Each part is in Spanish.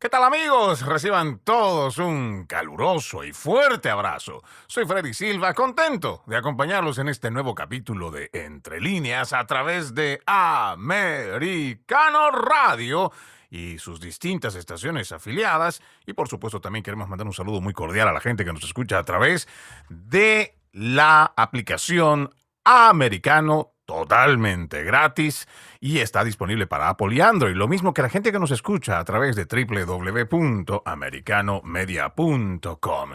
¿Qué tal amigos? Reciban todos un caluroso y fuerte abrazo. Soy Freddy Silva, contento de acompañarlos en este nuevo capítulo de Entre líneas a través de Americano Radio y sus distintas estaciones afiliadas. Y por supuesto también queremos mandar un saludo muy cordial a la gente que nos escucha a través de la aplicación Americano totalmente gratis y está disponible para Apple y Android, lo mismo que la gente que nos escucha a través de www.americanomedia.com.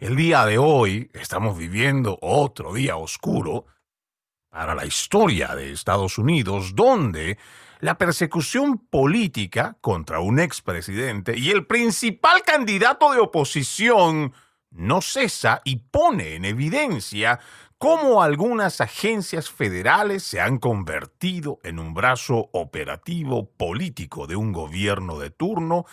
El día de hoy estamos viviendo otro día oscuro para la historia de Estados Unidos, donde la persecución política contra un expresidente y el principal candidato de oposición no cesa y pone en evidencia cómo algunas agencias federales se han convertido en un brazo operativo político de un gobierno de turno,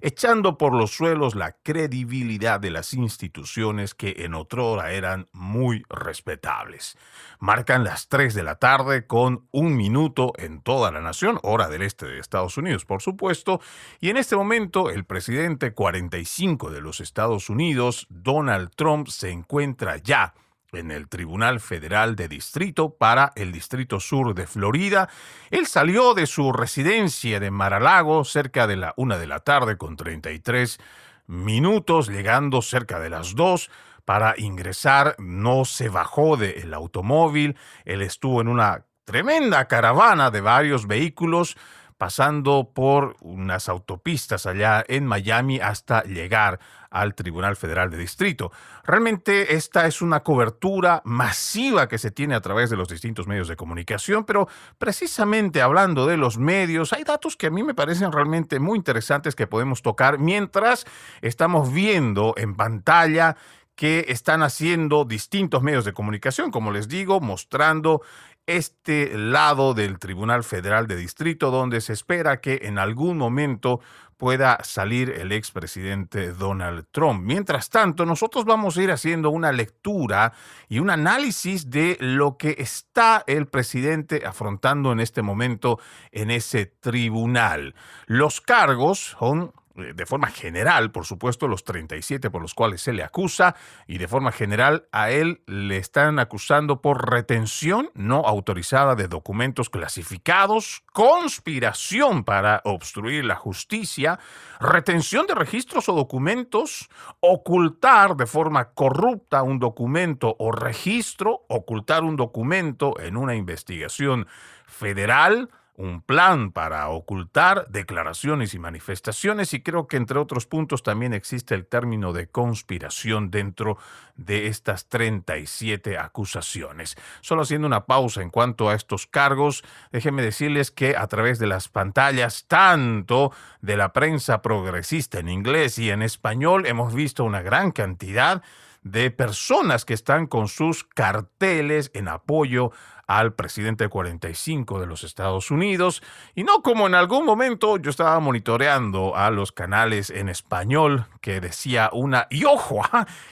echando por los suelos la credibilidad de las instituciones que en otrora eran muy respetables. Marcan las 3 de la tarde con un minuto en toda la nación, hora del este de Estados Unidos, por supuesto, y en este momento el presidente 45 de los Estados Unidos, Donald Trump, se encuentra ya en el Tribunal Federal de Distrito para el Distrito Sur de Florida. Él salió de su residencia de Maralago cerca de la una de la tarde con 33 minutos, llegando cerca de las dos para ingresar. No se bajó del automóvil. Él estuvo en una tremenda caravana de varios vehículos pasando por unas autopistas allá en Miami hasta llegar al Tribunal Federal de Distrito. Realmente esta es una cobertura masiva que se tiene a través de los distintos medios de comunicación, pero precisamente hablando de los medios, hay datos que a mí me parecen realmente muy interesantes que podemos tocar mientras estamos viendo en pantalla que están haciendo distintos medios de comunicación, como les digo, mostrando este lado del Tribunal Federal de Distrito, donde se espera que en algún momento pueda salir el expresidente Donald Trump. Mientras tanto, nosotros vamos a ir haciendo una lectura y un análisis de lo que está el presidente afrontando en este momento en ese tribunal. Los cargos son de forma general, por supuesto, los 37 por los cuales se le acusa y de forma general a él le están acusando por retención no autorizada de documentos clasificados, conspiración para obstruir la justicia, retención de registros o documentos, ocultar de forma corrupta un documento o registro, ocultar un documento en una investigación federal, un plan para ocultar declaraciones y manifestaciones y creo que entre otros puntos también existe el término de conspiración dentro de estas 37 acusaciones. Solo haciendo una pausa en cuanto a estos cargos, déjenme decirles que a través de las pantallas tanto de la prensa progresista en inglés y en español hemos visto una gran cantidad de personas que están con sus carteles en apoyo al presidente 45 de los Estados Unidos, y no como en algún momento yo estaba monitoreando a los canales en español que decía una, y ojo,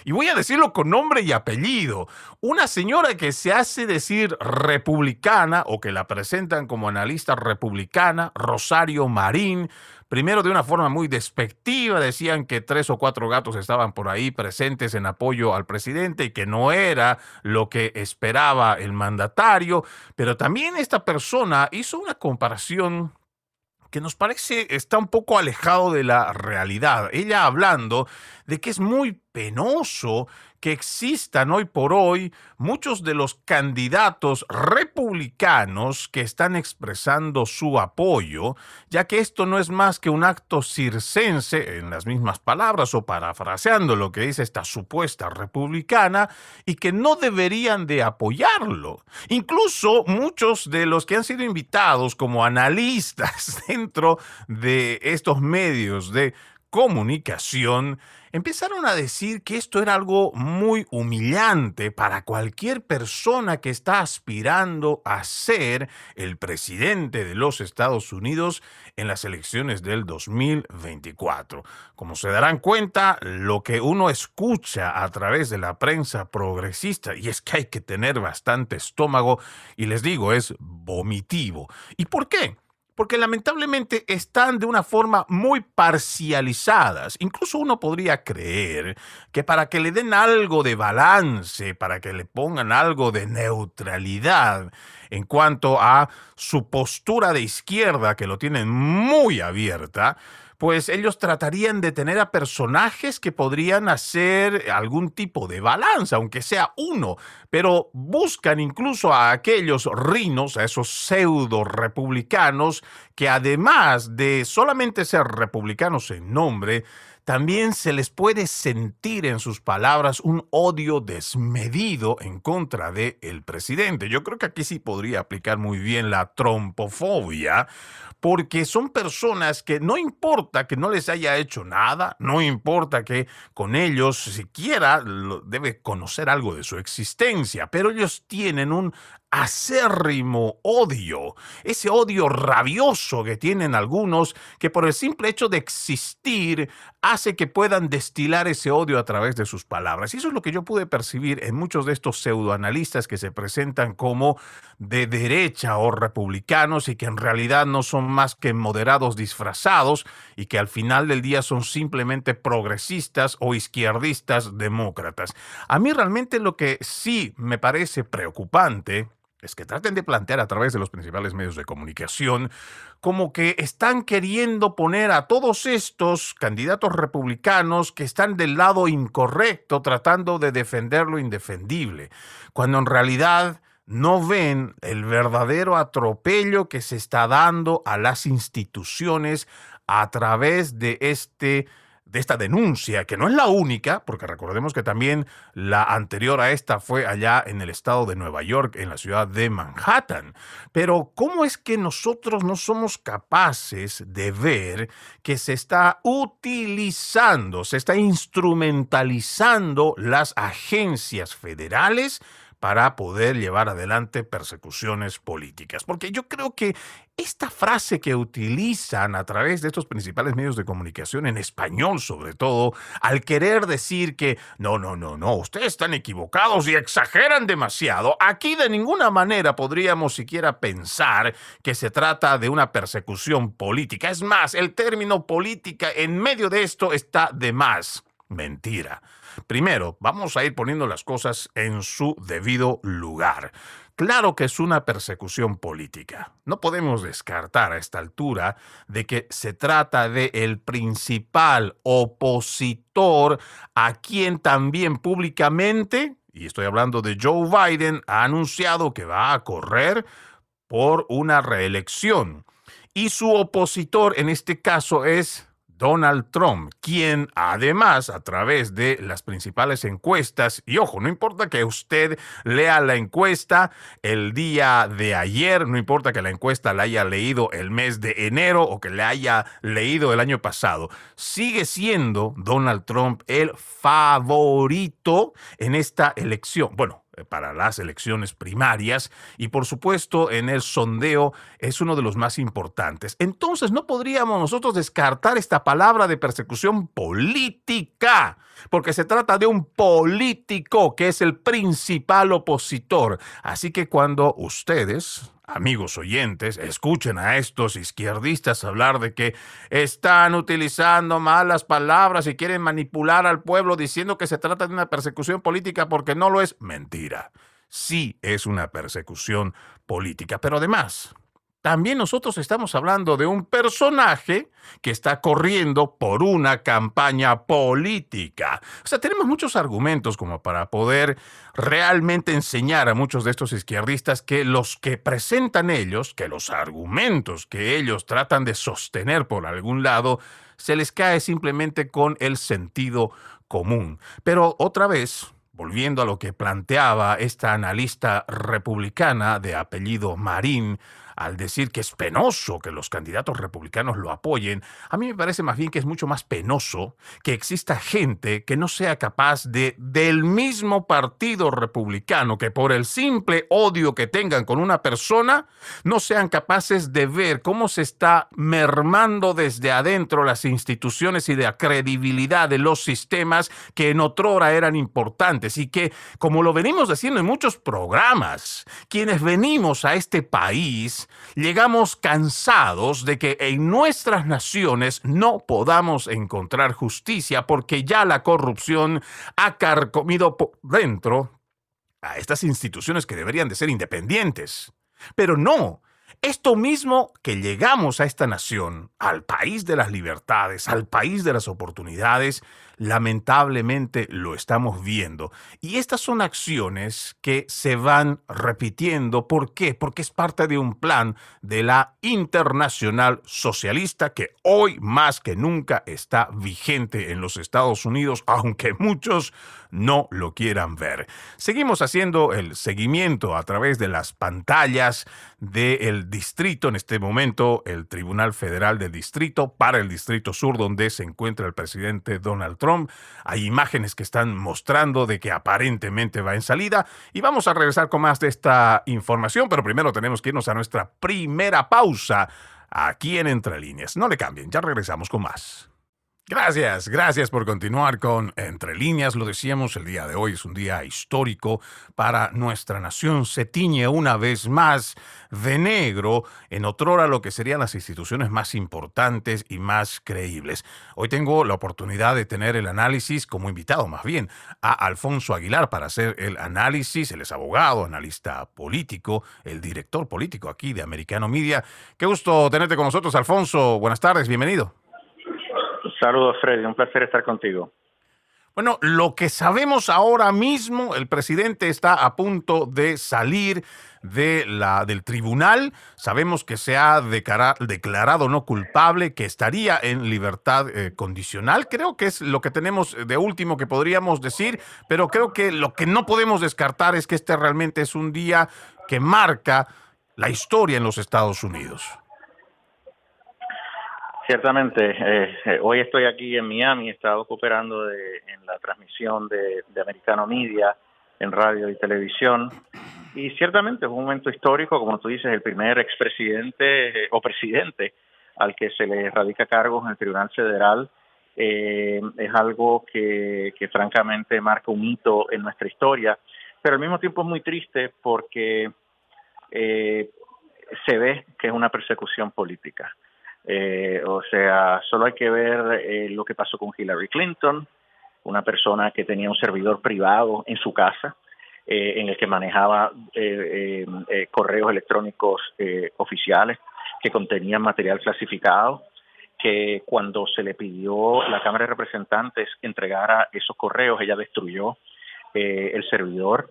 y voy a decirlo con nombre y apellido, una señora que se hace decir republicana o que la presentan como analista republicana, Rosario Marín, Primero, de una forma muy despectiva, decían que tres o cuatro gatos estaban por ahí presentes en apoyo al presidente y que no era lo que esperaba el mandatario. Pero también esta persona hizo una comparación que nos parece está un poco alejado de la realidad. Ella hablando de que es muy penoso que existan hoy por hoy muchos de los candidatos republicanos que están expresando su apoyo, ya que esto no es más que un acto circense, en las mismas palabras o parafraseando lo que dice esta supuesta republicana, y que no deberían de apoyarlo. Incluso muchos de los que han sido invitados como analistas dentro de estos medios de comunicación empezaron a decir que esto era algo muy humillante para cualquier persona que está aspirando a ser el presidente de los Estados Unidos en las elecciones del 2024. Como se darán cuenta, lo que uno escucha a través de la prensa progresista, y es que hay que tener bastante estómago, y les digo, es vomitivo. ¿Y por qué? Porque lamentablemente están de una forma muy parcializadas. Incluso uno podría creer que para que le den algo de balance, para que le pongan algo de neutralidad en cuanto a su postura de izquierda, que lo tienen muy abierta, pues ellos tratarían de tener a personajes que podrían hacer algún tipo de balanza, aunque sea uno, pero buscan incluso a aquellos rinos, a esos pseudo republicanos, que además de solamente ser republicanos en nombre, también se les puede sentir en sus palabras un odio desmedido en contra del el presidente. Yo creo que aquí sí podría aplicar muy bien la trompofobia, porque son personas que no importa que no les haya hecho nada, no importa que con ellos siquiera debe conocer algo de su existencia, pero ellos tienen un acérrimo odio, ese odio rabioso que tienen algunos, que por el simple hecho de existir hace que puedan destilar ese odio a través de sus palabras. Y eso es lo que yo pude percibir en muchos de estos pseudoanalistas que se presentan como de derecha o republicanos y que en realidad no son más que moderados disfrazados y que al final del día son simplemente progresistas o izquierdistas demócratas. A mí realmente lo que sí me parece preocupante es que traten de plantear a través de los principales medios de comunicación como que están queriendo poner a todos estos candidatos republicanos que están del lado incorrecto tratando de defender lo indefendible, cuando en realidad no ven el verdadero atropello que se está dando a las instituciones a través de este de esta denuncia, que no es la única, porque recordemos que también la anterior a esta fue allá en el estado de Nueva York, en la ciudad de Manhattan. Pero ¿cómo es que nosotros no somos capaces de ver que se está utilizando, se está instrumentalizando las agencias federales para poder llevar adelante persecuciones políticas. Porque yo creo que esta frase que utilizan a través de estos principales medios de comunicación, en español sobre todo, al querer decir que no, no, no, no, ustedes están equivocados y exageran demasiado, aquí de ninguna manera podríamos siquiera pensar que se trata de una persecución política. Es más, el término política en medio de esto está de más. Mentira. Primero, vamos a ir poniendo las cosas en su debido lugar. Claro que es una persecución política. No podemos descartar a esta altura de que se trata de el principal opositor a quien también públicamente, y estoy hablando de Joe Biden, ha anunciado que va a correr por una reelección. Y su opositor en este caso es Donald Trump, quien además a través de las principales encuestas, y ojo, no importa que usted lea la encuesta el día de ayer, no importa que la encuesta la haya leído el mes de enero o que la haya leído el año pasado, sigue siendo Donald Trump el favorito en esta elección. Bueno, para las elecciones primarias y por supuesto en el sondeo es uno de los más importantes. Entonces no podríamos nosotros descartar esta palabra de persecución política, porque se trata de un político que es el principal opositor. Así que cuando ustedes amigos oyentes, escuchen a estos izquierdistas hablar de que están utilizando malas palabras y quieren manipular al pueblo diciendo que se trata de una persecución política porque no lo es. Mentira. Sí es una persecución política, pero además, también nosotros estamos hablando de un personaje que está corriendo por una campaña política. O sea, tenemos muchos argumentos como para poder realmente enseñar a muchos de estos izquierdistas que los que presentan ellos, que los argumentos que ellos tratan de sostener por algún lado, se les cae simplemente con el sentido común. Pero otra vez, volviendo a lo que planteaba esta analista republicana de apellido Marín, al decir que es penoso que los candidatos republicanos lo apoyen, a mí me parece más bien que es mucho más penoso que exista gente que no sea capaz de, del mismo partido republicano, que por el simple odio que tengan con una persona, no sean capaces de ver cómo se está mermando desde adentro las instituciones y de la credibilidad de los sistemas que en otrora eran importantes y que, como lo venimos diciendo en muchos programas, quienes venimos a este país Llegamos cansados de que en nuestras naciones no podamos encontrar justicia porque ya la corrupción ha carcomido por dentro a estas instituciones que deberían de ser independientes. Pero no, esto mismo que llegamos a esta nación, al país de las libertades, al país de las oportunidades, lamentablemente lo estamos viendo. Y estas son acciones que se van repitiendo. ¿Por qué? Porque es parte de un plan de la internacional socialista que hoy más que nunca está vigente en los Estados Unidos, aunque muchos no lo quieran ver. Seguimos haciendo el seguimiento a través de las pantallas del distrito, en este momento el Tribunal Federal del Distrito para el Distrito Sur, donde se encuentra el presidente Donald Trump hay imágenes que están mostrando de que aparentemente va en salida. Y vamos a regresar con más de esta información, pero primero tenemos que irnos a nuestra primera pausa aquí en Entre Líneas. No le cambien, ya regresamos con más. Gracias, gracias por continuar con Entre líneas. Lo decíamos, el día de hoy es un día histórico para nuestra nación. Se tiñe una vez más de negro en otrora lo que serían las instituciones más importantes y más creíbles. Hoy tengo la oportunidad de tener el análisis como invitado, más bien, a Alfonso Aguilar para hacer el análisis. Él es abogado, analista político, el director político aquí de Americano Media. Qué gusto tenerte con nosotros, Alfonso. Buenas tardes, bienvenido. Saludos, Freddy. Un placer estar contigo. Bueno, lo que sabemos ahora mismo, el presidente está a punto de salir de la, del tribunal. Sabemos que se ha declarado no culpable, que estaría en libertad eh, condicional. Creo que es lo que tenemos de último que podríamos decir, pero creo que lo que no podemos descartar es que este realmente es un día que marca la historia en los Estados Unidos. Ciertamente, eh, eh, hoy estoy aquí en Miami, he estado cooperando en la transmisión de, Americano Media en radio y televisión. Y ciertamente es un momento histórico, como tú dices, el primer expresidente eh, o presidente al que se le radica cargos en el Tribunal Federal. Es algo que, que francamente marca un hito en nuestra historia, pero al mismo tiempo es muy triste porque se ve que es una persecución política. Eh, o sea, solo hay que ver eh, lo que pasó con Hillary Clinton, una persona que tenía un servidor privado en su casa, eh, en el que manejaba correos electrónicos oficiales que contenían material clasificado, que cuando se le pidió la Cámara de Representantes entregara esos correos, ella destruyó el servidor.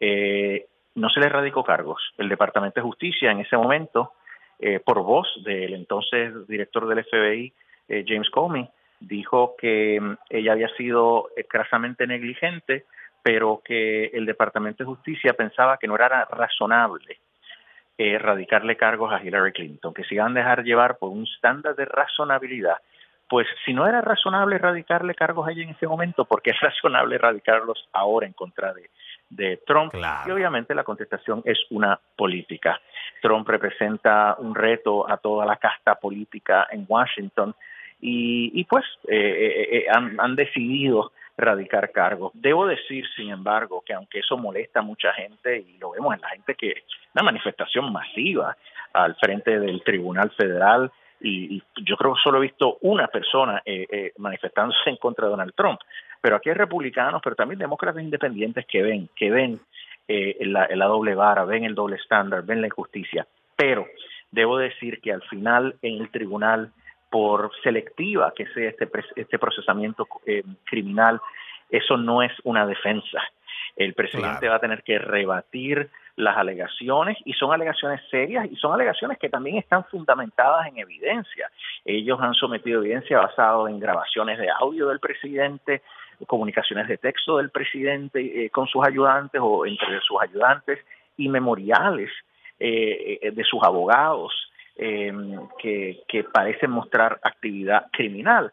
no se le radicó cargos. El Departamento de Justicia en ese momento eh, por voz del entonces director del FBI, eh, James Comey, dijo que mm, ella había sido escasamente negligente, pero que el Departamento de Justicia pensaba que no era razonable erradicarle cargos a Hillary Clinton, que se iban a dejar llevar por un estándar de razonabilidad. Pues si no era razonable erradicarle cargos a ella en ese momento, ¿por qué es razonable erradicarlos ahora en contra de, de Trump. Y obviamente la contestación es una política. Trump representa un reto a toda la casta política en Washington y, pues eh, eh, eh, han, han, decidido radicar cargos. Debo decir, sin embargo, que aunque eso molesta a mucha gente y lo vemos en la gente que una manifestación masiva al frente del Tribunal Federal y, yo creo que solo he visto una persona manifestándose en contra de Donald Trump. Pero aquí hay republicanos, pero también demócratas independientes que ven, que ven eh, la, doble vara, ven el doble estándar, ven la injusticia. Pero debo decir que al final en el tribunal, por selectiva que sea este, este procesamiento eh, criminal, eso no es una defensa. El presidente va a tener que rebatir las alegaciones y son alegaciones serias y son alegaciones que también están fundamentadas en evidencia. Ellos han sometido evidencia basada en grabaciones de audio del presidente, comunicaciones de texto del presidente eh, con sus ayudantes o entre sus ayudantes y memoriales eh, eh, de sus abogados que, que, parecen mostrar actividad criminal.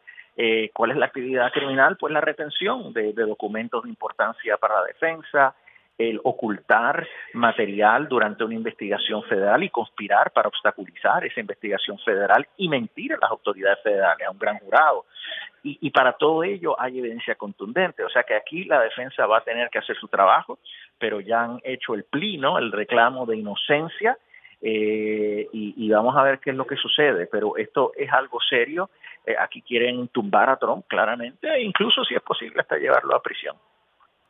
¿Cuál es la actividad criminal? Pues la retención de documentos de importancia para la defensa, el ocultar material durante una investigación federal y conspirar para obstaculizar esa investigación federal y mentir a las autoridades federales, a un gran jurado. Y, para todo ello hay evidencia contundente. O sea que aquí la defensa va a tener que hacer su trabajo, pero ya han hecho el plino, el reclamo de inocencia eh, y, vamos a ver qué es lo que sucede. Pero esto es algo serio. Eh, aquí quieren tumbar a Trump claramente, e incluso si es posible hasta llevarlo a prisión.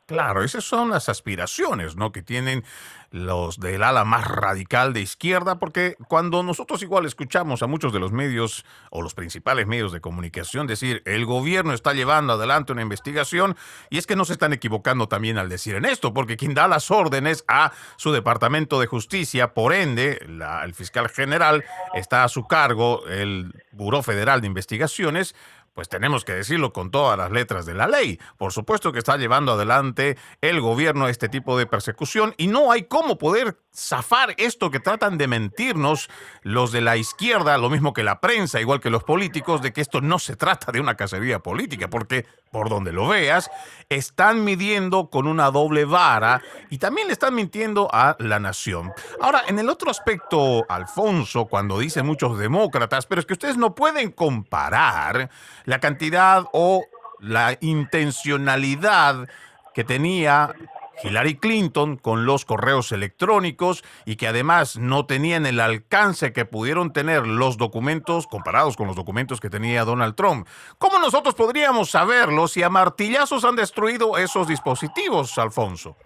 Claro, esas son las aspiraciones, ¿no? Que tienen los del ala más radical de izquierda, porque cuando nosotros igual escuchamos a muchos de los medios o los principales medios de comunicación decir el gobierno está llevando adelante una investigación, y es que no se están equivocando también al decir en esto, porque quien da las órdenes a su departamento de justicia, por ende, el fiscal general está a su cargo el Buró Federal de Investigaciones, pues tenemos que decirlo con todas las letras de la ley. Por supuesto que está llevando adelante el gobierno este tipo de persecución y no hay cómo poder zafar esto que tratan de mentirnos los de la izquierda, lo mismo que la prensa, igual que los políticos, de que esto no se trata de una cacería política, porque por donde lo veas, están midiendo con una doble vara y también le están mintiendo a la nación. Ahora, en el otro aspecto, Alfonso, cuando dice muchos demócratas, pero es que ustedes no pueden comparar la cantidad o la intencionalidad que tenía Hillary Clinton con los correos electrónicos y que además no tenían el alcance que pudieron tener los documentos comparados con los documentos que tenía Donald Trump. ¿Cómo nosotros podríamos saberlo si a martillazos han destruido esos dispositivos, Alfonso?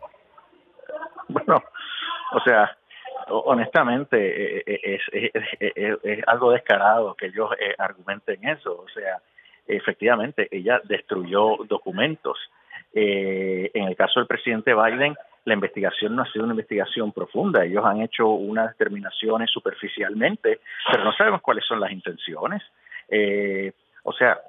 Bueno, o sea, honestamente eh, eh, es, es, algo descarado que ellos eh, argumenten eso. O sea, efectivamente, ella destruyó documentos eh, en el caso del presidente Biden, la investigación no ha sido una investigación profunda. Ellos han hecho unas determinaciones superficialmente, pero no sabemos cuáles son las intenciones. Eh, o sea,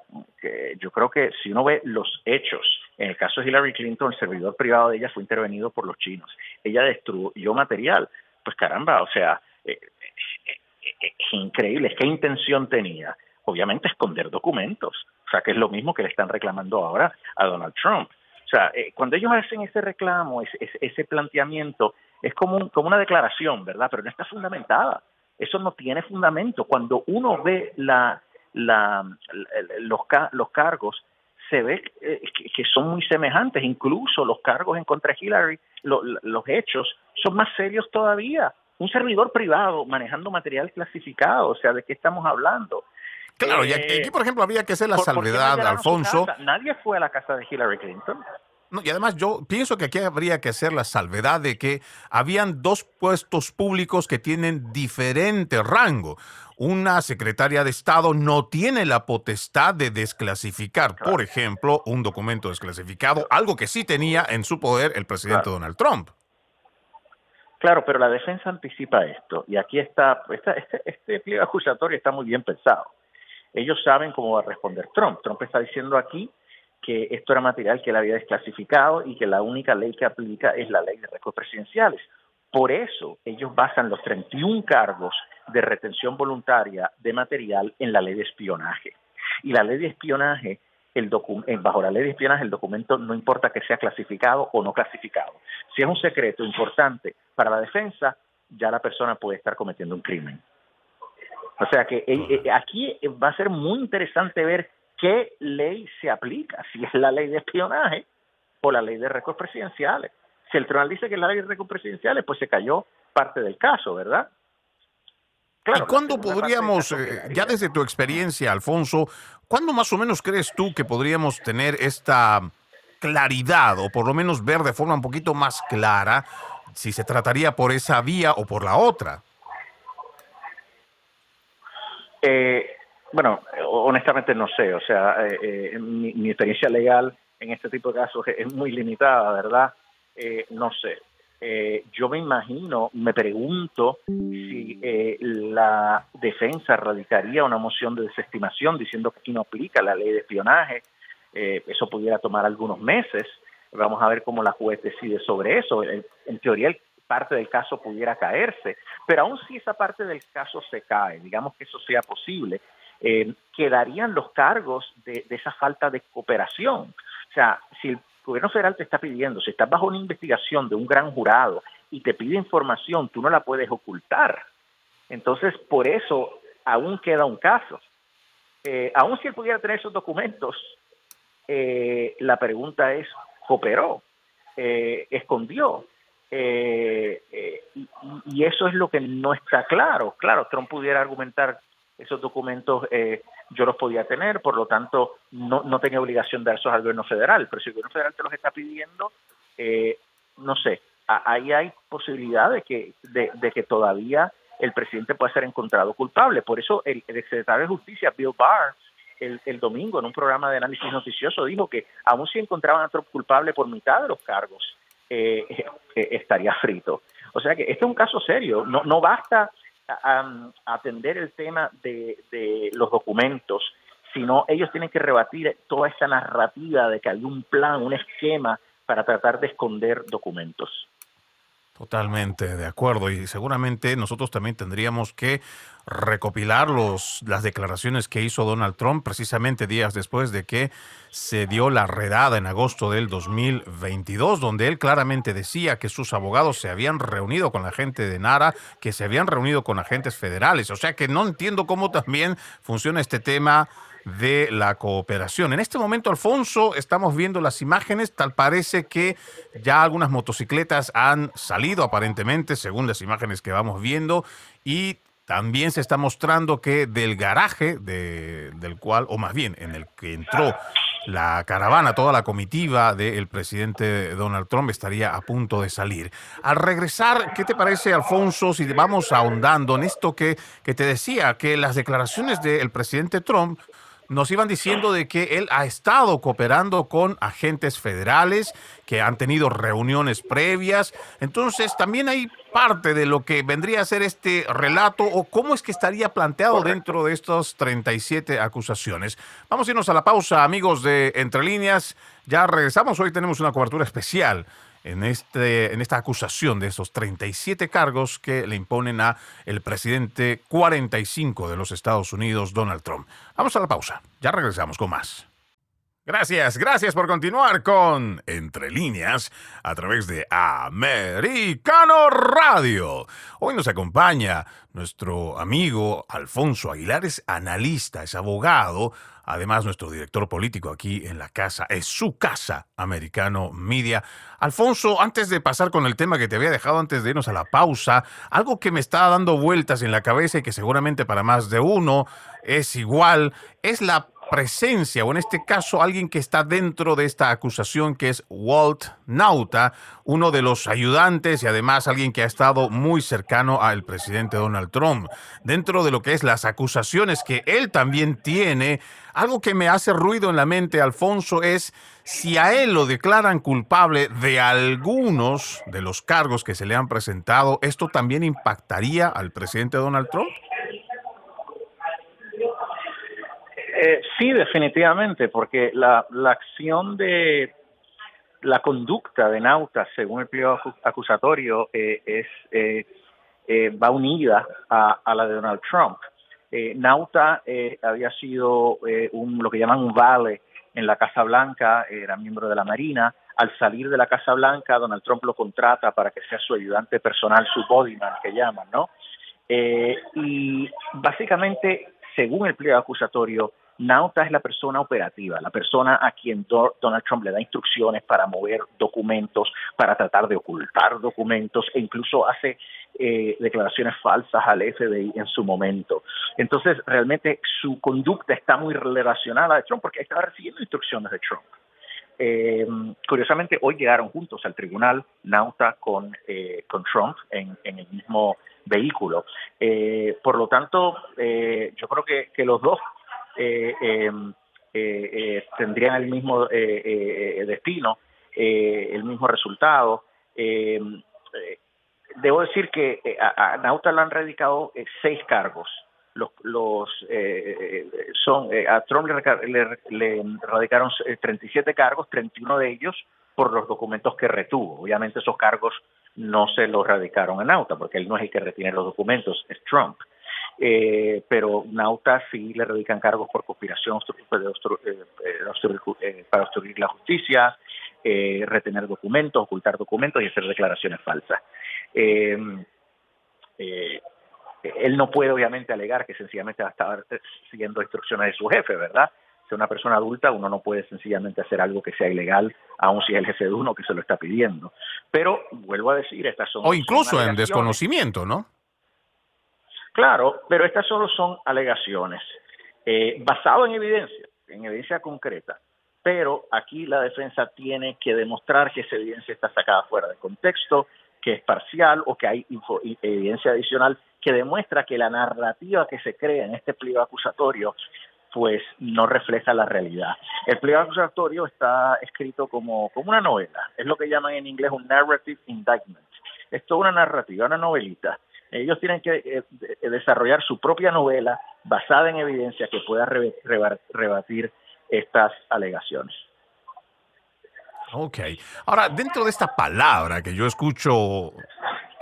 yo creo que si uno ve los hechos, en el caso de Hillary Clinton, el servidor privado de ella fue intervenido por los chinos. Ella destruyó material. Pues caramba, o sea, eh, es increíble. ¿Qué intención tenía? Obviamente esconder documentos. O sea, que es lo mismo que le están reclamando ahora a Donald Trump. O sea, eh, cuando ellos hacen ese reclamo, ese, ese planteamiento, es como, como una declaración, ¿verdad? Pero no está fundamentada. Eso no tiene fundamento. Cuando uno ve la, la, los, los cargos, se ve eh, que, son muy semejantes. Incluso los cargos en contra de Hillary, los hechos, son más serios todavía. Un servidor privado manejando material clasificado, o sea, ¿de qué estamos hablando? Claro, y aquí, por ejemplo, había que hacer la salvedad, Alfonso. Nadie fue a la casa de Hillary Clinton. No, y además yo pienso que aquí habría que hacer la salvedad de que habían dos puestos públicos que tienen diferente rango. Una secretaria de Estado no tiene la potestad de desclasificar, por ejemplo, un documento desclasificado, algo que sí tenía en su poder el presidente Donald Trump. Claro, pero la defensa anticipa esto, y aquí está, este, este pliego acusatorio está muy bien pensado ellos saben cómo va a responder Trump. Trump está diciendo aquí que esto era material que él había desclasificado y que la única ley que aplica es la ley de récords presidenciales. Por eso ellos basan los 31 cargos de retención voluntaria de material en la ley de espionaje. Y la ley de espionaje, el eh, bajo la ley de espionaje, el documento no importa que sea clasificado o no clasificado. Si es un secreto importante para la defensa, ya la persona puede estar cometiendo un crimen. O sea que eh, eh, aquí va a ser muy interesante ver qué ley se aplica, si es la ley de espionaje o la ley de récords presidenciales. Si el tribunal dice que es la ley de récords presidenciales, pues se cayó parte del caso, ¿verdad? ¿Y cuándo podríamos, eh, ya desde tu experiencia, Alfonso, cuándo más o menos crees tú que podríamos tener esta claridad o por lo menos ver de forma un poquito más clara si se trataría por esa vía o por la otra? Eh, bueno, honestamente no sé, o sea, eh, eh, mi, experiencia legal en este tipo de casos es, muy limitada, ¿verdad? no sé. yo me imagino, me pregunto si la defensa radicaría una moción de desestimación diciendo que aquí no aplica la ley de espionaje. eso pudiera tomar algunos meses. Vamos a ver cómo la juez decide sobre eso. En, en teoría, el parte del caso pudiera caerse. Pero aún si esa parte del caso se cae, digamos que eso sea posible, eh, quedarían los cargos de, esa falta de cooperación. O sea, si el gobierno federal te está pidiendo, si estás bajo una investigación de un gran jurado y te pide información, tú no la puedes ocultar. Entonces, por eso aún queda un caso. Eh, aún si él pudiera tener esos documentos, eh, la pregunta es, ¿cooperó? ¿Escondió? Y, eso es lo que no está claro. Claro, Trump pudiera argumentar esos documentos yo los podía tener, por lo tanto no, no tenía obligación de darlos al gobierno federal, pero si el gobierno federal te los está pidiendo, no sé, ahí hay posibilidad de que, de, que todavía el presidente pueda ser encontrado culpable. Por eso el, secretario de Justicia, Bill Barr, el, el, domingo en un programa de análisis noticioso dijo que aún si encontraban a Trump culpable por mitad de los cargos, eh, eh, estaría frito. O sea que este es un caso serio. No, no basta atender el tema de, de los documentos, sino ellos tienen que rebatir toda esta narrativa de que hay un plan, un esquema para tratar de esconder documentos. Totalmente de acuerdo y seguramente nosotros también tendríamos que recopilar los, las declaraciones que hizo Donald Trump precisamente días después de que se dio la redada en agosto del 2022, donde él claramente decía que sus abogados se habían reunido con la gente de Nara, que se habían reunido con agentes federales. O sea que no entiendo cómo también funciona este tema de la cooperación. En este momento, Alfonso, estamos viendo las imágenes, tal parece que ya algunas motocicletas han salido aparentemente, según las imágenes que vamos viendo, y también se está mostrando que del garaje del cual, o más bien en el que entró la caravana, toda la comitiva del presidente Donald Trump estaría a punto de salir. Al regresar, ¿qué te parece, Alfonso, si vamos ahondando en esto que, que te decía, que las declaraciones del presidente Trump nos iban diciendo de que él ha estado cooperando con agentes federales que han tenido reuniones previas. Entonces, también hay parte de lo que vendría a ser este relato o cómo es que estaría planteado dentro de estas 37 acusaciones. Vamos a irnos a la pausa, amigos de Entre Líneas. Ya regresamos. Hoy tenemos una cobertura especial en, este, en esta acusación de esos 37 cargos que le imponen a el presidente 45 de los Estados Unidos, Donald Trump. Vamos a la pausa, ya regresamos con más. Gracias, gracias por continuar con Entre líneas a través de Americano Radio. Hoy nos acompaña nuestro amigo Alfonso Aguilar, es analista, es abogado, además nuestro director político aquí en la casa, es su casa, Americano Media. Alfonso, antes de pasar con el tema que te había dejado antes de irnos a la pausa, algo que me está dando vueltas en la cabeza y que seguramente para más de uno es igual, es la presencia, o en este caso alguien que está dentro de esta acusación, que es Walt Nauta, uno de los ayudantes y además alguien que ha estado muy cercano al presidente Donald Trump. Dentro de lo que es las acusaciones que él también tiene, algo que me hace ruido en la mente, Alfonso, es si a él lo declaran culpable de algunos de los cargos que se le han presentado, ¿esto también impactaría al presidente Donald Trump? Eh, sí, definitivamente, porque la, la acción de la conducta de Nauta, según el pliego acusatorio, eh, es eh, va unida a, la de Donald Trump. Nauta había sido un, lo que llaman un vale en la Casa Blanca, era miembro de la Marina. Al salir de la Casa Blanca, Donald Trump lo contrata para que sea su ayudante personal, su bodyman, que llaman, ¿no? y básicamente, según el pliego acusatorio, Nauta es la persona operativa, la persona a quien Donald Trump le da instrucciones para mover documentos, para tratar de ocultar documentos e incluso hace eh, declaraciones falsas al FBI en su momento. Entonces, realmente su conducta está muy relacionada a Trump porque estaba recibiendo instrucciones de Trump. Eh, curiosamente, hoy llegaron juntos al tribunal Nauta con, eh, con Trump en, el mismo vehículo. por lo tanto, yo creo que, los dos eh, eh, eh, tendrían el mismo destino, el mismo resultado. Em, debo decir que a, Nauta le han radicado seis cargos. Los, los son a Trump le, le, radicaron 37 cargos, 31 de ellos por los documentos que retuvo. Obviamente esos cargos no se los radicaron a Nauta, porque él no es el que retiene los documentos, es Trump eh, pero Nauta sí le radican cargos por conspiración eh, eh, para obstruir la justicia, eh, retener documentos, ocultar documentos y hacer declaraciones falsas. él no puede obviamente alegar que sencillamente va a estar siguiendo instrucciones de su jefe, ¿verdad? sea una persona adulta, uno no puede sencillamente hacer algo que sea ilegal, aun si es el jefe de uno que se lo está pidiendo. Pero vuelvo a decir, estas son... O incluso en desconocimiento, ¿no? Claro, pero estas solo son alegaciones, eh, basado en evidencia, en evidencia concreta. Pero aquí la defensa tiene que demostrar que esa evidencia está sacada fuera de contexto, que es parcial o que hay evidencia adicional que demuestra que la narrativa que se crea en este pliego acusatorio pues no refleja la realidad. El pliego acusatorio está escrito como, como una novela, es lo que llaman en inglés un narrative indictment. Es toda una narrativa, una novelita. Ellos tienen que eh, desarrollar su propia novela basada en evidencia que pueda rebatir estas alegaciones. Ok. Ahora, dentro de esta palabra que yo escucho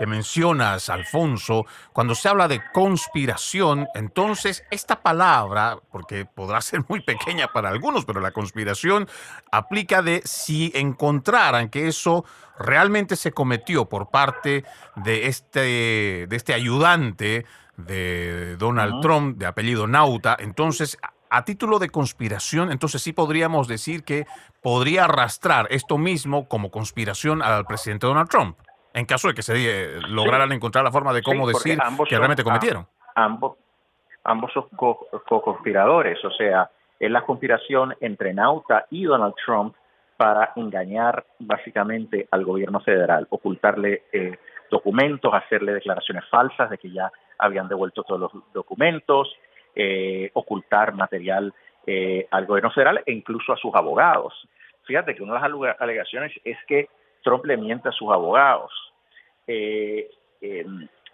que mencionas, Alfonso, cuando se habla de conspiración, entonces esta palabra, porque podrá ser muy pequeña para algunos, pero la conspiración aplica de si encontraran que eso realmente se cometió por parte de este, de este ayudante de Donald Trump, de apellido Nauta, entonces a título de conspiración, entonces sí podríamos decir que podría arrastrar esto mismo como conspiración al presidente Donald Trump, en caso de que se eh, lograran encontrar la forma de cómo decir que realmente cometieron. ambos, ambos son co-conspiradores, o sea, es la conspiración entre Nauta y Donald Trump para engañar básicamente al gobierno federal, ocultarle eh, documentos, hacerle declaraciones falsas de que ya habían devuelto todos los documentos, eh, ocultar material eh, al gobierno federal e incluso a sus abogados. Fíjate que una de las alegaciones es que Trump le miente a sus abogados. Eh,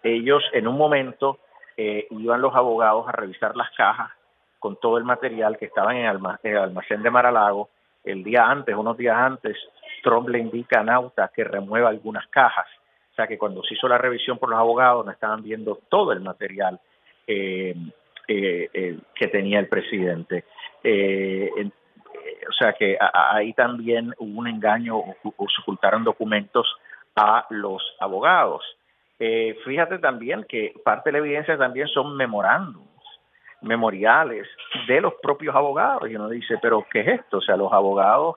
ellos en un momento iban los abogados a revisar las cajas con todo el material que estaba en el almacén de Maralago. El día antes, unos días antes, Trump le indica a Nauta que remueva algunas cajas. O sea que cuando se hizo la revisión por los abogados no estaban viendo todo el material eh, eh, eh, que tenía el presidente. Eh, o sea que ahí también hubo un engaño o, se ocultaron documentos a los abogados. fíjate también que parte de la evidencia también son memorándums, memoriales de los propios abogados. Y uno dice, pero ¿qué es esto? O sea, los abogados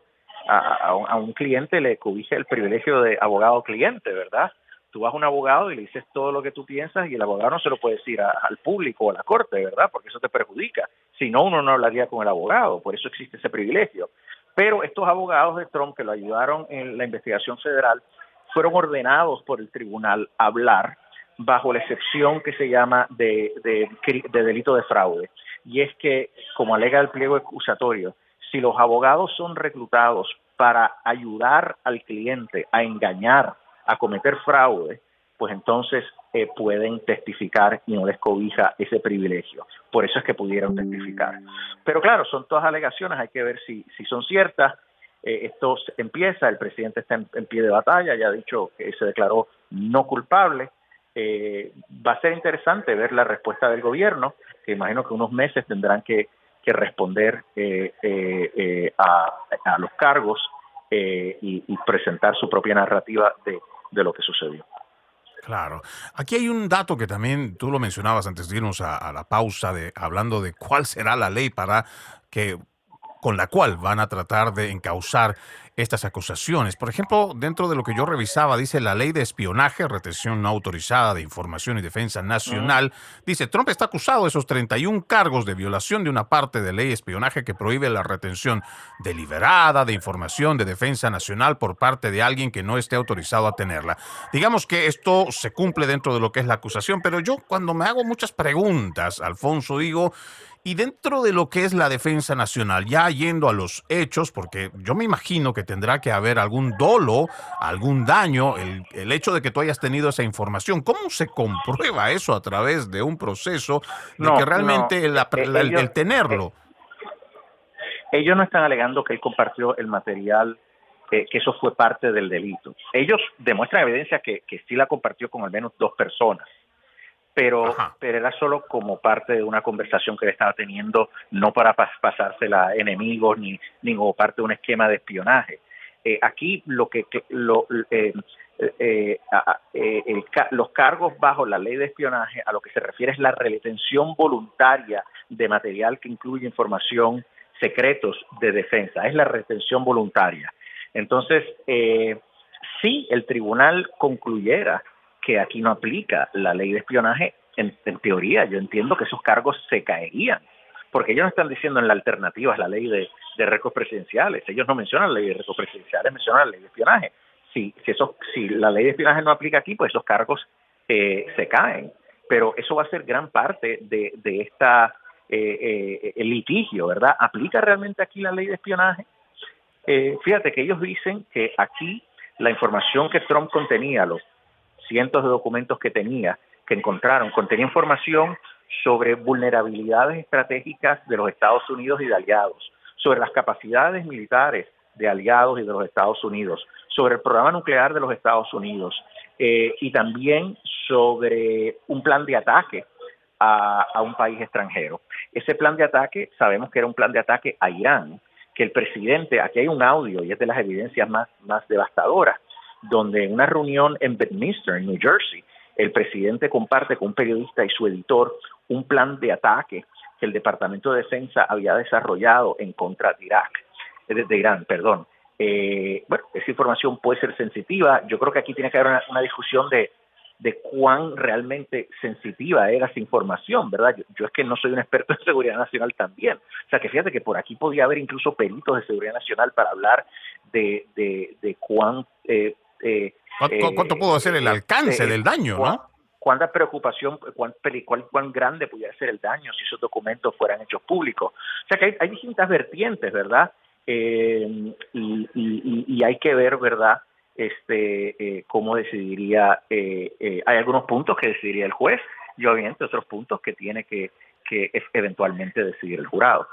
a, a un cliente le cubija el privilegio de abogado cliente, ¿verdad? Tú vas a un abogado y le dices todo lo que tú piensas y el abogado no se lo puede decir al público o a la corte, ¿verdad? Porque eso te perjudica. Si no, uno no hablaría con el abogado, por eso existe ese privilegio. Pero estos abogados de Trump que lo ayudaron en la investigación federal fueron ordenados por el tribunal a hablar bajo la excepción que se llama de, de, de delito de fraude. Y es que, como alega el pliego acusatorio, si los abogados son reclutados para ayudar al cliente a engañar a cometer fraude, pues entonces eh, pueden testificar y no les cobija ese privilegio. Por eso es que pudieron testificar. Pero claro, son todas alegaciones, hay que ver si, si son ciertas. Eh, esto empieza, el presidente está en, pie de batalla, ya ha dicho que se declaró no culpable. Eh, va a ser interesante ver la respuesta del gobierno, que imagino que unos meses tendrán que, que responder a, a, los cargos y, y presentar su propia narrativa de, de lo que sucedió. Claro. Aquí hay un dato que también tú lo mencionabas antes de irnos a, a, la pausa, de, hablando de cuál será la ley para que con la cual van a tratar de encauzar estas acusaciones. Por ejemplo, dentro de lo que yo revisaba, dice la ley de espionaje, retención no autorizada de información y defensa nacional. Dice, Trump está acusado de esos 31 cargos de violación de una parte de ley de espionaje que prohíbe la retención deliberada de información de defensa nacional por parte de alguien que no esté autorizado a tenerla. Digamos que esto se cumple dentro de lo que es la acusación, pero yo cuando me hago muchas preguntas, Alfonso, digo, y dentro de lo que es la defensa nacional, ya yendo a los hechos, porque yo me imagino que tendrá que haber algún dolo, algún daño, el, hecho de que tú hayas tenido esa información, ¿cómo se comprueba eso a través de un proceso de que realmente el, eh, tenerlo? Ellos no están alegando que él compartió el material que eso fue parte del delito. Ellos demuestran evidencia que, que sí la compartió con al menos dos personas pero, pero era solo como parte de una conversación que él estaba teniendo, no para pasársela a enemigos ni, ni como parte de un esquema de espionaje. Eh, aquí lo que lo, eh, eh, los cargos bajo la ley de espionaje a lo que se refiere es la retención voluntaria de material que incluye información secretos de defensa, es la retención voluntaria. Entonces, eh, si el tribunal concluyera que aquí no aplica la ley de espionaje, en, teoría yo entiendo que esos cargos se caerían, porque ellos no están diciendo en la alternativa es la ley de, de récords presidenciales, ellos no mencionan la ley de récords presidenciales, mencionan la ley de espionaje. Si, si, eso, si la ley de espionaje no aplica aquí, pues esos cargos eh, se caen. Pero eso va a ser gran parte de, de esta eh, eh, litigio, ¿verdad? ¿Aplica realmente aquí la ley de espionaje? Eh, fíjate que ellos dicen que aquí la información que Trump contenía, los cientos de documentos que tenía, que encontraron, contenía información sobre vulnerabilidades estratégicas de los Estados Unidos y de aliados, sobre las capacidades militares de aliados y de los Estados Unidos, sobre el programa nuclear de los Estados Unidos eh, y también sobre un plan de ataque a, a, un país extranjero. Ese plan de ataque, sabemos que era un plan de ataque a Irán, que el presidente, aquí hay un audio y es de las evidencias más, más devastadoras, donde en una reunión en Bedminster, en New Jersey, el presidente comparte con un periodista y su editor un plan de ataque que el Departamento de Defensa había desarrollado en contra de Irak, eh, de Irán, perdón. Eh, bueno, esa información puede ser sensitiva. Yo creo que aquí tiene que haber una discusión de de cuán realmente sensitiva era esa información, ¿verdad? Yo, es que no soy un experto en seguridad nacional también. O sea, que fíjate que por aquí podía haber incluso peritos de seguridad nacional para hablar de, de, cuán... Eh, eh, ¿Cuánto, pudo ser el eh, alcance del daño, no? cuánta preocupación, cuán, cuán, cuán, grande pudiera ser el daño si esos documentos fueran hechos públicos. O sea que hay, hay distintas vertientes, ¿verdad? y, y, hay que ver, ¿verdad? este, eh, cómo decidiría, eh, eh, hay algunos puntos que decidiría el juez y obviamente otros puntos que tiene que, que eventualmente decidir el jurado.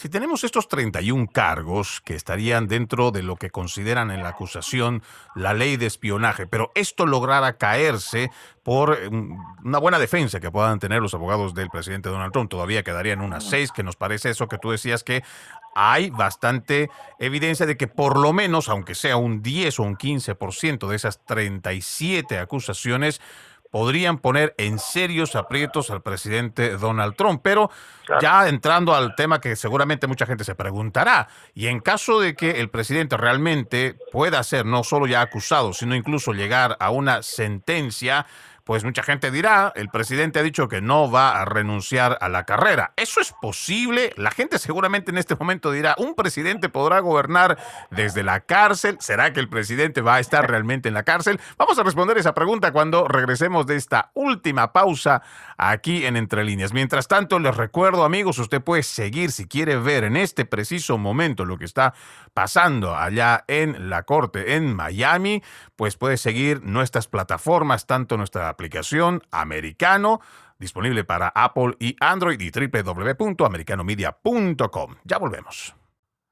Si tenemos estos 31 cargos que estarían dentro de lo que consideran en la acusación la ley de espionaje, pero esto lograra caerse por mm, una buena defensa que puedan tener los abogados del presidente Donald Trump, todavía quedarían unas seis, que nos parece eso que tú decías que hay bastante evidencia de que por lo menos, aunque sea un 10 o un 15% de esas 37 acusaciones, podrían poner en serios aprietos al presidente Donald Trump. Pero ya entrando al tema que seguramente mucha gente se preguntará, y en caso de que el presidente realmente pueda ser no solo ya acusado, sino incluso llegar a una sentencia, pues mucha gente dirá, el presidente ha dicho que no va a renunciar a la carrera. ¿Eso es posible? La gente seguramente en este momento dirá, ¿un presidente podrá gobernar desde la cárcel? ¿Será que el presidente va a estar realmente en la cárcel? Vamos a responder esa pregunta cuando regresemos de esta última pausa aquí en Entre Líneas. Mientras tanto, les recuerdo amigos, usted puede seguir si quiere ver en este preciso momento lo que está pasando allá en la corte en Miami, pues puede seguir nuestras plataformas, tanto nuestra aplicación americano, disponible para Apple y Android y www.americanomedia.com. Ya volvemos.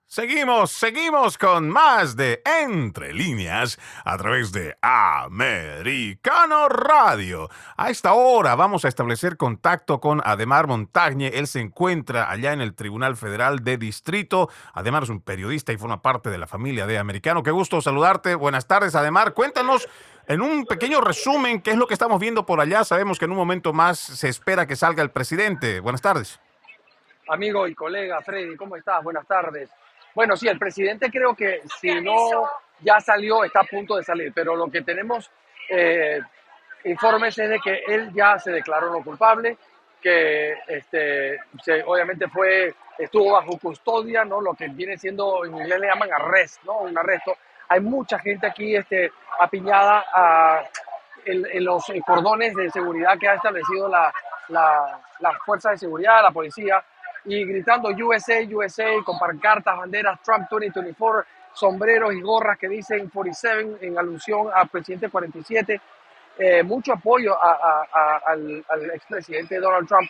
Seguimos, seguimos con más de Entre líneas a través de Americano Radio. A esta hora vamos a establecer contacto con Ademar Montagne. Él se encuentra allá en el Tribunal Federal de Distrito. Ademar es un periodista y forma parte de la familia de Americano. Qué gusto saludarte. Buenas tardes, Ademar. Cuéntanos en un pequeño resumen qué es lo que estamos viendo por allá. Sabemos que en un momento más se espera que salga el presidente. Buenas tardes. Amigo y colega Freddy, ¿cómo estás? Buenas tardes. Bueno, sí, el presidente creo que si no ya salió, está a punto de salir, pero lo que tenemos eh, informes es de que él ya se declaró no culpable, que este, obviamente fue, estuvo bajo custodia, ¿no? Lo que viene siendo, en inglés le llaman arrest, ¿no? Un arresto. Hay mucha gente aquí este, apiñada a, en, los cordones de seguridad que ha establecido la, la, la fuerza de seguridad, la policía, y gritando USA, USA, con pancartas, banderas Trump 2024, sombreros y gorras que dicen 47 en alusión al presidente 47. Eh, mucho apoyo al, al, expresidente Donald Trump.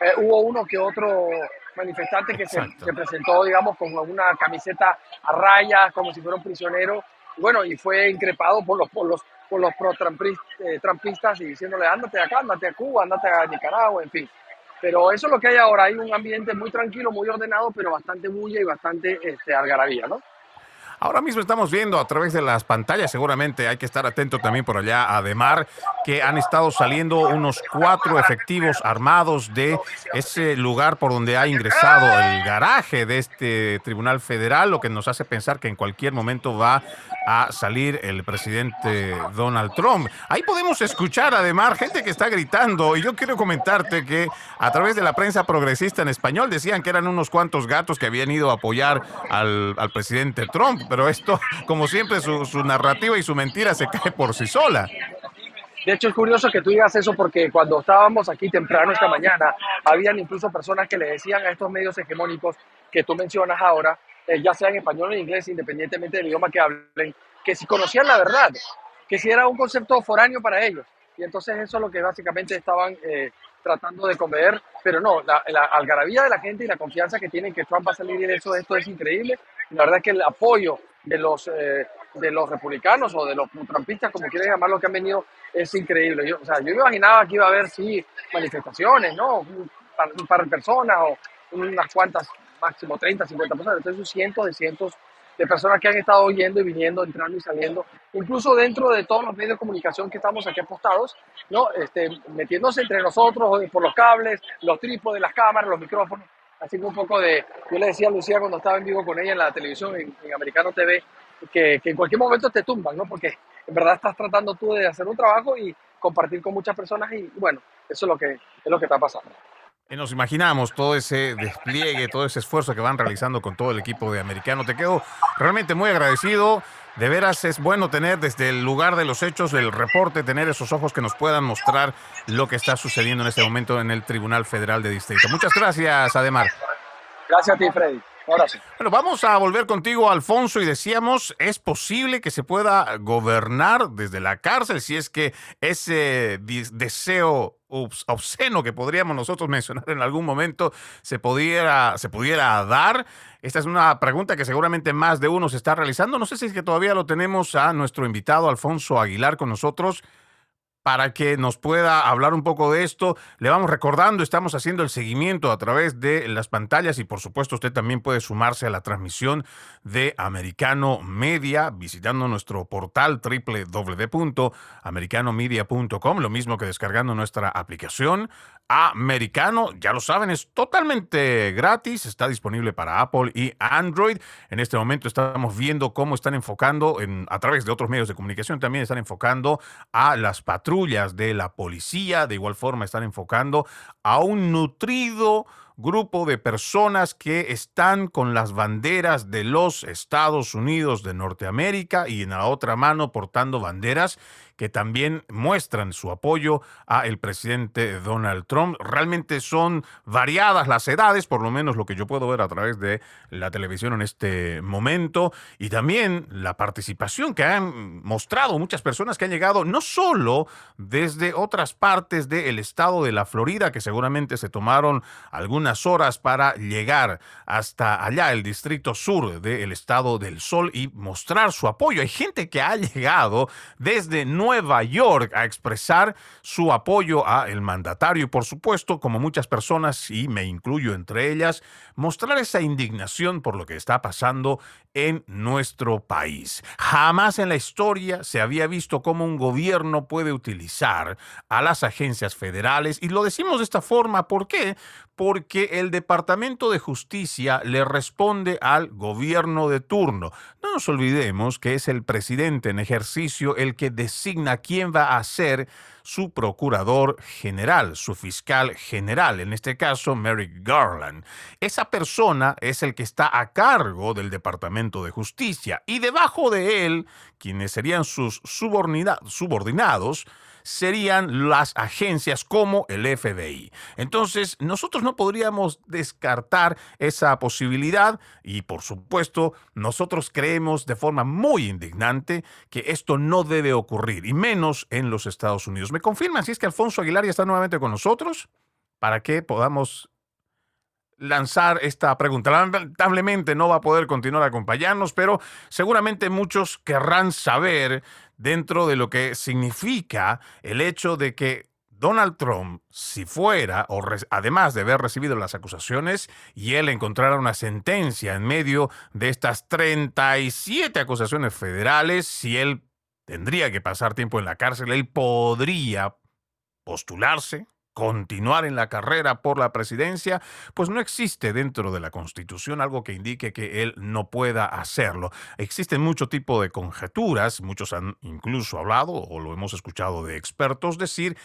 Eh, hubo uno que otro manifestante que se, presentó, digamos, con una camiseta a rayas, como si fuera un prisionero. Bueno, y fue increpado por los, por los, por los pro-trumpistas eh, y diciéndole, ándate acá, ándate a Cuba, ándate a Nicaragua, en fin. Pero eso es lo que hay ahora. Hay un ambiente muy tranquilo, muy ordenado, pero bastante bulla y bastante este, algarabía, ¿no? Ahora mismo estamos viendo a través de las pantallas, seguramente hay que estar atento también por allá a Demar, que han estado saliendo unos cuatro efectivos armados de ese lugar por donde ha ingresado el garaje de este Tribunal Federal, lo que nos hace pensar que en cualquier momento va a salir el presidente Donald Trump. Ahí podemos escuchar además gente que está gritando y yo quiero comentarte que a través de la prensa progresista en español decían que eran unos cuantos gatos que habían ido a apoyar al, presidente Trump, pero esto, como siempre, su, narrativa y su mentira se cae por sí sola. De hecho, es curioso que tú digas eso porque cuando estábamos aquí temprano esta mañana, habían incluso personas que le decían a estos medios hegemónicos que tú mencionas ahora, eh, ya sea en español o inglés, independientemente del idioma que hablen, que si conocían la verdad, que si era un concepto foráneo para ellos. Y entonces eso es lo que básicamente estaban eh, tratando de convencer, pero no, la, algarabía de la gente y la confianza que tienen que Trump va a salir de eso, esto es increíble. La verdad es que el apoyo de los, eh, de los republicanos o de los trumpistas, como quieran llamarlo, que han venido, es increíble. Yo, o sea, yo imaginaba que iba a haber, sí, manifestaciones, ¿no? Un par, de personas o unas cuantas máximo 30, 50 personas, entonces cientos de cientos de personas que han estado yendo y viniendo, entrando y saliendo, incluso dentro de todos los medios de comunicación que estamos aquí apostados, ¿no? este, metiéndose entre nosotros por los cables, los trípodes, las cámaras, los micrófonos, así que un poco de, yo le decía a Lucía cuando estaba en vivo con ella en la televisión, en, Americano TV, que, que, en cualquier momento te tumban, ¿no? porque en verdad estás tratando tú de hacer un trabajo y compartir con muchas personas y bueno, eso es lo que, es lo que está pasando. Y nos imaginamos todo ese despliegue, todo ese esfuerzo que van realizando con todo el equipo de americano. Te quedo realmente muy agradecido. De veras es bueno tener desde el lugar de los hechos, el reporte, tener esos ojos que nos puedan mostrar lo que está sucediendo en este momento en el Tribunal Federal de Distrito. Muchas gracias, Ademar. Gracias a ti, Freddy. Bueno, vamos a volver contigo, Alfonso, y decíamos, ¿es posible que se pueda gobernar desde la cárcel si es que ese deseo obsceno que podríamos nosotros mencionar en algún momento se pudiera, se pudiera dar? Esta es una pregunta que seguramente más de uno se está realizando. No sé si es que todavía lo tenemos a nuestro invitado Alfonso Aguilar con nosotros para que nos pueda hablar un poco de esto. Le vamos recordando, estamos haciendo el seguimiento a través de las pantallas y por supuesto usted también puede sumarse a la transmisión de Americano Media visitando nuestro portal www.americanomedia.com, lo mismo que descargando nuestra aplicación americano. Ya lo saben, es totalmente gratis. Está disponible para Apple y Android. En este momento estamos viendo cómo están enfocando, en, a través de otros medios de comunicación, también están enfocando a las patrullas de la policía. De igual forma, están enfocando a un nutrido grupo de personas que están con las banderas de los Estados Unidos de Norteamérica y en la otra mano portando banderas que también muestran su apoyo a el presidente Donald Trump. Realmente son variadas las edades, por lo menos lo que yo puedo ver a través de la televisión en este momento, y también la participación que han mostrado muchas personas que han llegado no solo desde otras partes del estado de la Florida, que seguramente se tomaron algunas horas para llegar hasta allá, el distrito sur del estado del Sol, y mostrar su apoyo. Hay gente que ha llegado desde Nueva York a expresar su apoyo a el mandatario y por supuesto, como muchas personas, y me incluyo entre ellas, mostrar esa indignación por lo que está pasando en nuestro país. Jamás en la historia se había visto cómo un gobierno puede utilizar a las agencias federales y lo decimos de esta forma, ¿por qué? Porque el Departamento de Justicia le responde al gobierno de turno. No nos olvidemos que es el presidente en ejercicio el que designa quién va a ser su procurador general, su fiscal general, en este caso Merrick Garland. Esa persona es el que está a cargo del Departamento de Justicia y debajo de él, quienes serían sus subordinados, serían las agencias como el FBI. Entonces, nosotros no podríamos descartar esa posibilidad y, por supuesto, nosotros creemos de forma muy indignante que esto no debe ocurrir, y menos en los Estados Unidos. ¿Me confirman si es que Alfonso Aguilar ya está nuevamente con nosotros? Para que podamos lanzar esta pregunta. Lamentablemente no va a poder continuar a acompañarnos, pero seguramente muchos querrán saber dentro de lo que significa el hecho de que Donald Trump, si fuera, o además de haber recibido las acusaciones, y él encontrara una sentencia en medio de estas 37 acusaciones federales, si él tendría que pasar tiempo en la cárcel, él podría postularse continuar en la carrera por la presidencia, pues no existe dentro de la Constitución algo que indique que él no pueda hacerlo. Existen mucho tipo de conjeturas, muchos han incluso hablado o lo hemos escuchado de expertos decir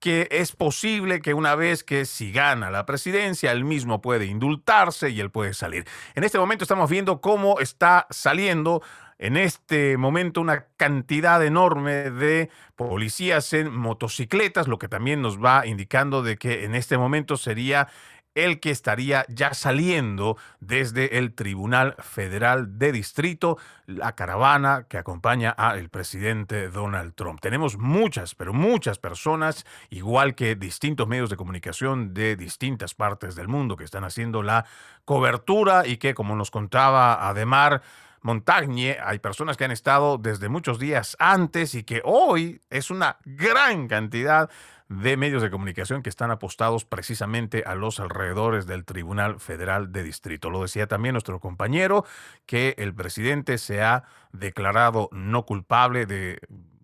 que es posible que una vez que si gana la presidencia, él mismo puede indultarse y él puede salir. En este momento estamos viendo cómo está saliendo en este momento una cantidad enorme de policías en motocicletas, lo que también nos va indicando de que en este momento sería el que estaría ya saliendo desde el Tribunal Federal de Distrito, la caravana que acompaña al presidente Donald Trump. Tenemos muchas, pero muchas personas, igual que distintos medios de comunicación de distintas partes del mundo que están haciendo la cobertura y que, como nos contaba Ademar, Montagne, hay personas que han estado desde muchos días antes y que hoy es una gran cantidad de medios de comunicación que están apostados precisamente a los alrededores del Tribunal Federal de Distrito. Lo decía también nuestro compañero que el presidente se ha declarado no culpable de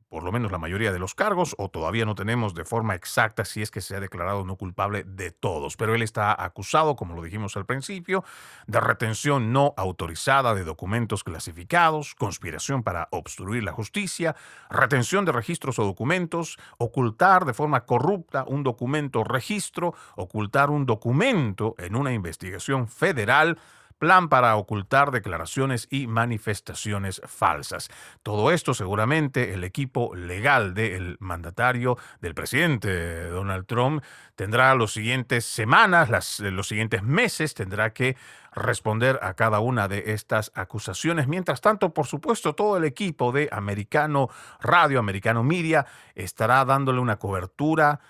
por lo menos la mayoría de los cargos, o todavía no tenemos de forma exacta si es que se ha declarado no culpable de todos. Pero él está acusado, como lo dijimos al principio, de retención no autorizada de documentos clasificados, conspiración para obstruir la justicia, retención de registros o documentos, ocultar de forma corrupta un documento registro, ocultar un documento en una investigación federal, plan para ocultar declaraciones y manifestaciones falsas. Todo esto seguramente el equipo legal del mandatario del presidente Donald Trump tendrá los siguientes semanas, los siguientes meses, tendrá que responder a cada una de estas acusaciones. Mientras tanto, por supuesto, todo el equipo de Americano Radio, Americano Media, estará dándole una cobertura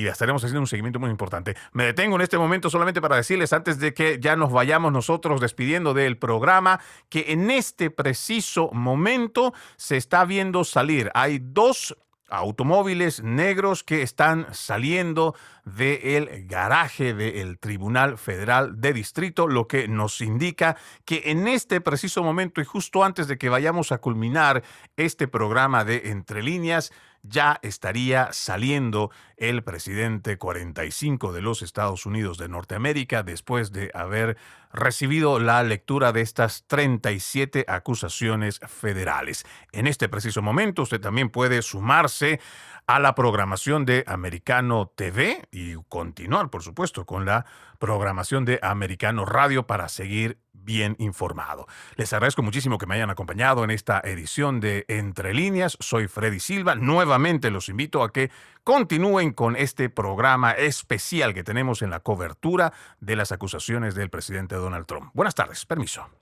y estaremos haciendo un seguimiento muy importante. Me detengo en este momento solamente para decirles, antes de que ya nos vayamos nosotros despidiendo del programa, que en este preciso momento se está viendo salir. Hay dos automóviles negros que están saliendo del garaje del Tribunal Federal de Distrito, lo que nos indica que en este preciso momento y justo antes de que vayamos a culminar este programa de Entre Líneas, ya estaría saliendo el presidente 45 de los Estados Unidos de Norteamérica después de haber recibido la lectura de estas 37 acusaciones federales. En este preciso momento usted también puede sumarse a la programación de Americano TV y continuar, por supuesto, con la programación de Americano Radio para seguir bien informado. Les agradezco muchísimo que me hayan acompañado en esta edición de Entre líneas. Soy Freddy Silva. Nuevamente los invito a que continúen con este programa especial que tenemos en la cobertura de las acusaciones del presidente Donald Trump. Buenas tardes. Permiso.